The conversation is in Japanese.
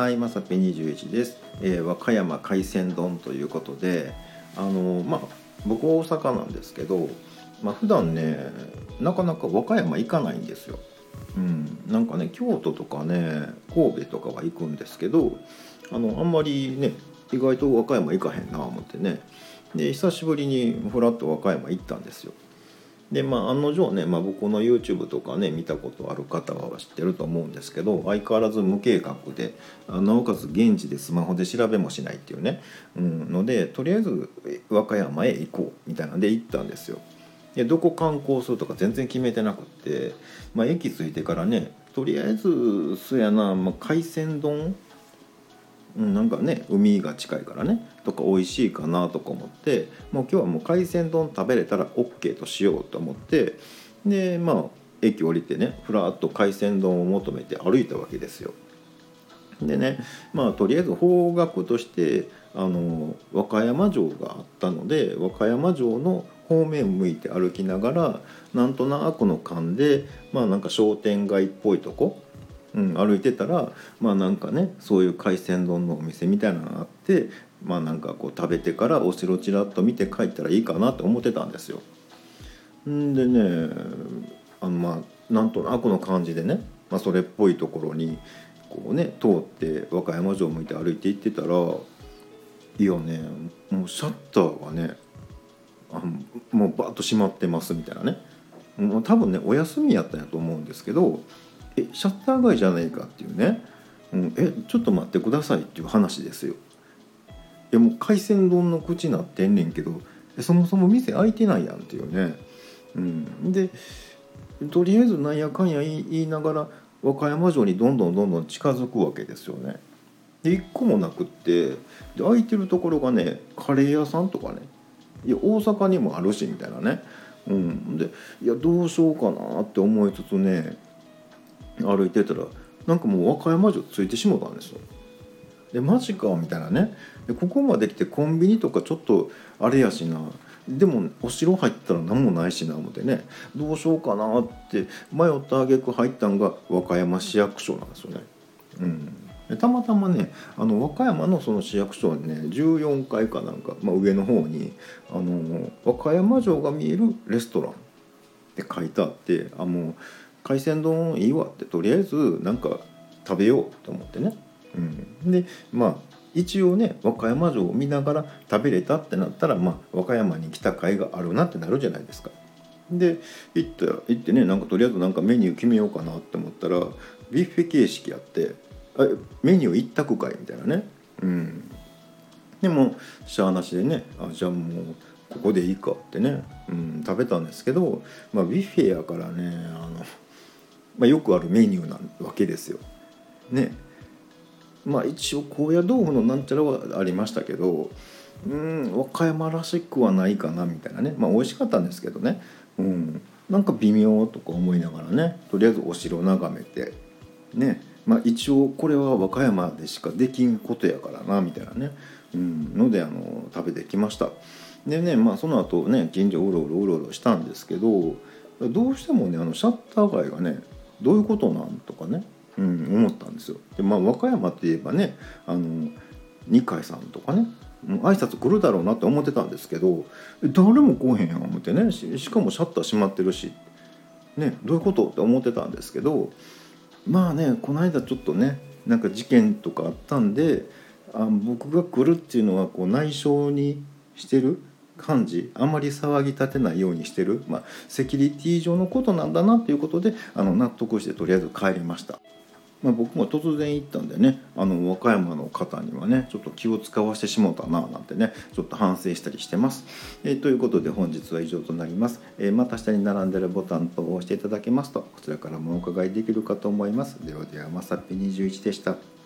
はい、まさぴ21です、えー和歌山海鮮丼ということで、あのまあ僕大阪なんですけど、まあ普段ねなかなか和歌山行かないんですよ。うん、なんかね京都とかね神戸とかは行くんですけど、あのあんまりね意外と和歌山行かへんな思ってね、で久しぶりにふらっと和歌山行ったんですよ。でまあ案の定ね、まあ、僕の YouTube とかね見たことある方は知ってると思うんですけど相変わらず無計画でなおかつ現地でスマホで調べもしないっていうね、うん、のでとりあえず和歌山へ行こうみたいなんで行ったんですよ。でどこ観光するとか全然決めてなくって、まあ、駅着いてからねとりあえずそやな、まあ、海鮮丼、なんかね海が近いからねとか美味しいかなとか思ってもう今日はもう海鮮丼食べれたら OK としようと思ってでまあ駅降りてねふらっと海鮮丼を求めて歩いたわけですよ。でねまあとりあえず方角としてあの和歌山城があったので和歌山城の方面を向いて歩きながらなんとなくの勘でまあなんか商店街っぽいとこうん、歩いてたらまあなんかねそういう海鮮丼のお店みたいなのがあってまあなんかこう食べてからお城ちらっと見て帰ったらいいかなと思ってたんですよ。んでねあのまあなんとなくの感じでね、まあ、それっぽいところにこうね通って和歌山城向いて歩いて行ってたらいやねもうシャッターがねあもうバッと閉まってますみたいなねもう多分ねお休みやったんやと思うんですけどえシャッター街じゃないかっていうね、うん、えちょっと待ってくださいっていう話ですよ。いやもう海鮮丼の口なってんねんけどそもそも店開いてないやんっていうね。うん、でとりあえずなんやかんや言いながら和歌山城にどんどんどんどん近づくわけですよね。で一個もなくってで空いてるところがねカレー屋さんとかねいや大阪にもあるしみたいなね。うん、でいやどうしようかなって思いつつね歩いてたらなんかもう和歌山城ついてしもたんですよ。でマジかみたいなねでここまで来てコンビニとかちょっとあれやしなでもお城入ったら何もないしな思ってねどうしようかなって迷った挙句入ったんが和歌山市役所なんですよね。うんでたまたまねあの和歌山のその市役所にね14階かなんか、まあ、上の方にあの和歌山城が見えるレストランって書いてあってあもう海鮮丼いいわってとりあえずなんか食べようと思ってね、うん、でまあ一応ね和歌山城を見ながら食べれたってなったら、まあ、和歌山に来た甲斐があるなってなるじゃないですか。で行った行ってねなんかとりあえずなんかメニュー決めようかなって思ったらビュッフェ形式やって「あメニュー一択かい」みたいなね。うん、でもしゃあなしでねあじゃあもうここでいいかってね、うん、食べたんですけど、まあ、ビュッフェやからねあの、まあ、よくあるメニューなわけですよ。ね。まあ一応高野豆腐のなんちゃらはありましたけどうん和歌山らしくはないかなみたいなね。まあ美味しかったんですけどね、うん、なんか微妙とか思いながらね。とりあえずお城を眺めて。ね。まあ一応これは和歌山でしかできんことやからなみたいなね、うん、のであの食べてきました。でねまあその後ね近所うろうろうろうろしたんですけどどうしてもねあのシャッター街がねどういうことなんとかね、うん、思ったんですよ。でまあ和歌山って言えばねあの二階さんとかねもう挨拶来るだろうなって思ってたんですけど誰も来へんやん思ってねししかもシャッター閉まってるし、ね、どういうことって思ってたんですけどまあねこの間ちょっとねなんか事件とかあったんであ僕が来るっていうのはこう内緒にしてる感じあんまり騒ぎ立てないようにしてる、まあ、セキュリティ上のことなんだなっていうことであの納得してとりあえず帰りました。まあ、僕も突然行ったんでねあの和歌山の方にはねちょっと気を使わしてしもうたななんてねちょっと反省したりしてます。えーということで本日は以上となります、えーまた下に並んでるボタンと押していただけますとこちらからもお伺いできるかと思います。ではではまさっぴ21でした。